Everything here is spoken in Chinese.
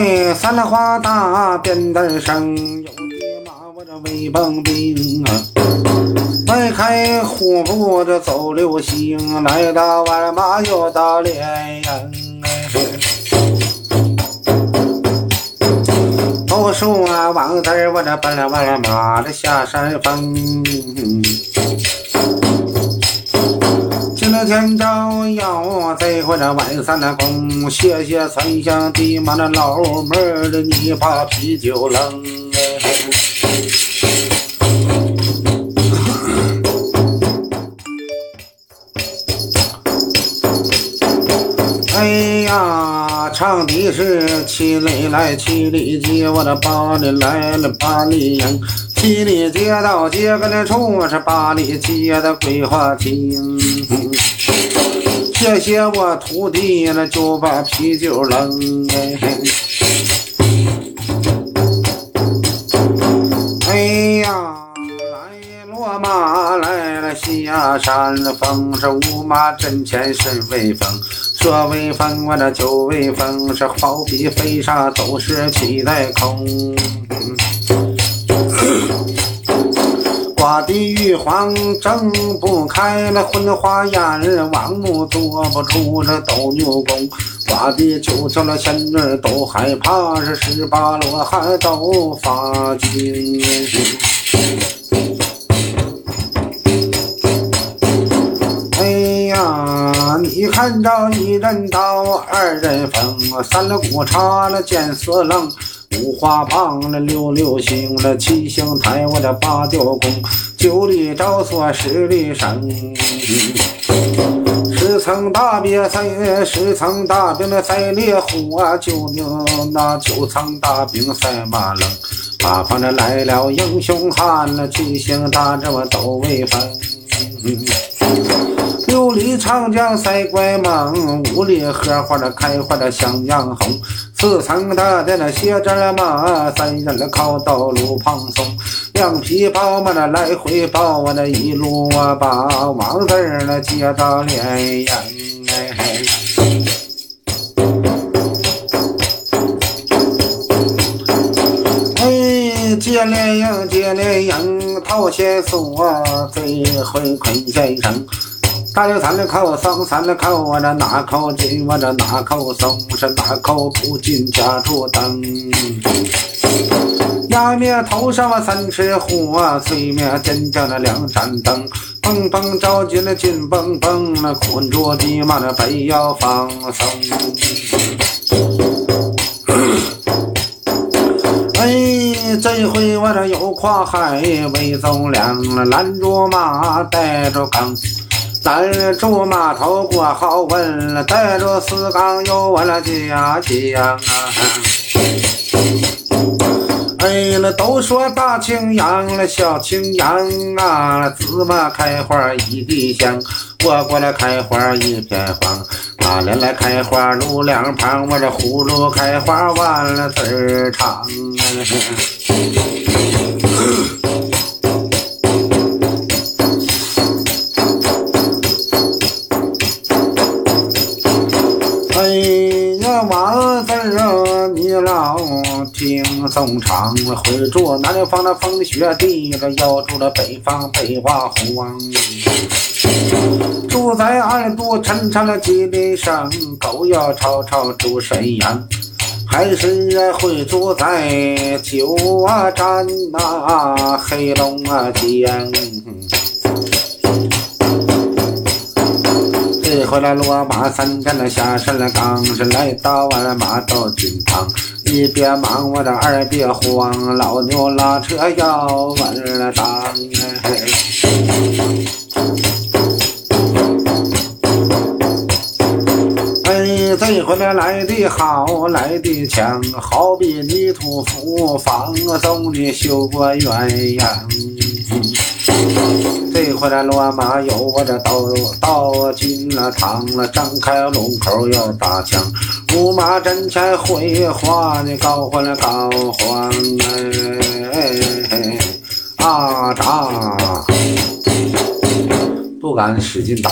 哎，三花大鞭子声，有的马我这威蹦兵啊！迈开虎步这走流星，来到万马又到连营。都说王子我这奔了万马的下山峰。今天朝要再回这外三的工，谢谢村乡的妈那老妹儿的，你把啤酒扔。哎呀，唱的是七里来七里街，我的八里来了八里营。七里街道街跟那处是八里街的桂花厅。谢谢我徒弟那就把啤酒扔哎。哎呀，来落马来了西呀山峰，是五马阵前身威风，这威风我这酒威风，是好比飞沙走石气在空。刮的玉皇睁不开，那昏花眼，王母坐不住这斗牛宫。刮的九叫那仙女都害怕，是十八罗汉都发惊。哎呀，你看着一人刀，二人风，三了鼓叉了剑四棱。五花棒，了六六星，了七星台，我这八吊宫，九里招锁，十里绳，十层大别赛，十层大兵那赛烈虎啊，九牛那九层大兵赛马棱，八方这来了英雄汉，了七星大阵我都威风。长江赛怪蟒，五里荷花的开花的向阳红，四层大殿那写着了马，三人靠道路旁送，两匹宝马那来回跑，我那一路我把王字儿那接到连营哎。哎，接连营接连营，头先锁，最会困先生。大有三的口松，三的口我这哪口进，我这哪口松，是哪口不进家住灯。压灭头上我三尺火，催灭真正的两盏灯。蹦蹦照进了紧蹦蹦，那困着的嘛那非要放松。哎，这回我这又跨海为走两，拦住马带着钢。咱住码头过好问，带着四缸又问了家乡啊！哎，那都说大青阳了，小青阳啊，芝麻开花一地香，我过来开花一片黄。马莲来开花路两旁，我这葫芦开花完了字儿长。王老听颂唱，会住南方的风雪地，要住了北方北瓦荒。住在二都陈城的吉林省，狗要吵吵住沈阳，还是会住在九啊站呐黑龙啊江。这回来落马三天了，下山了，刚是来到完马到军堂。一别忙，我的二别慌，老牛拉车要稳当。哎，这回来来的好，来的强，好比泥土夫放松的修个鸳鸯。这回来落马有我这刀刀进了堂了，张开龙口要打枪，五马阵前挥花呢，高欢了高欢哎，啊扎，不敢使劲打。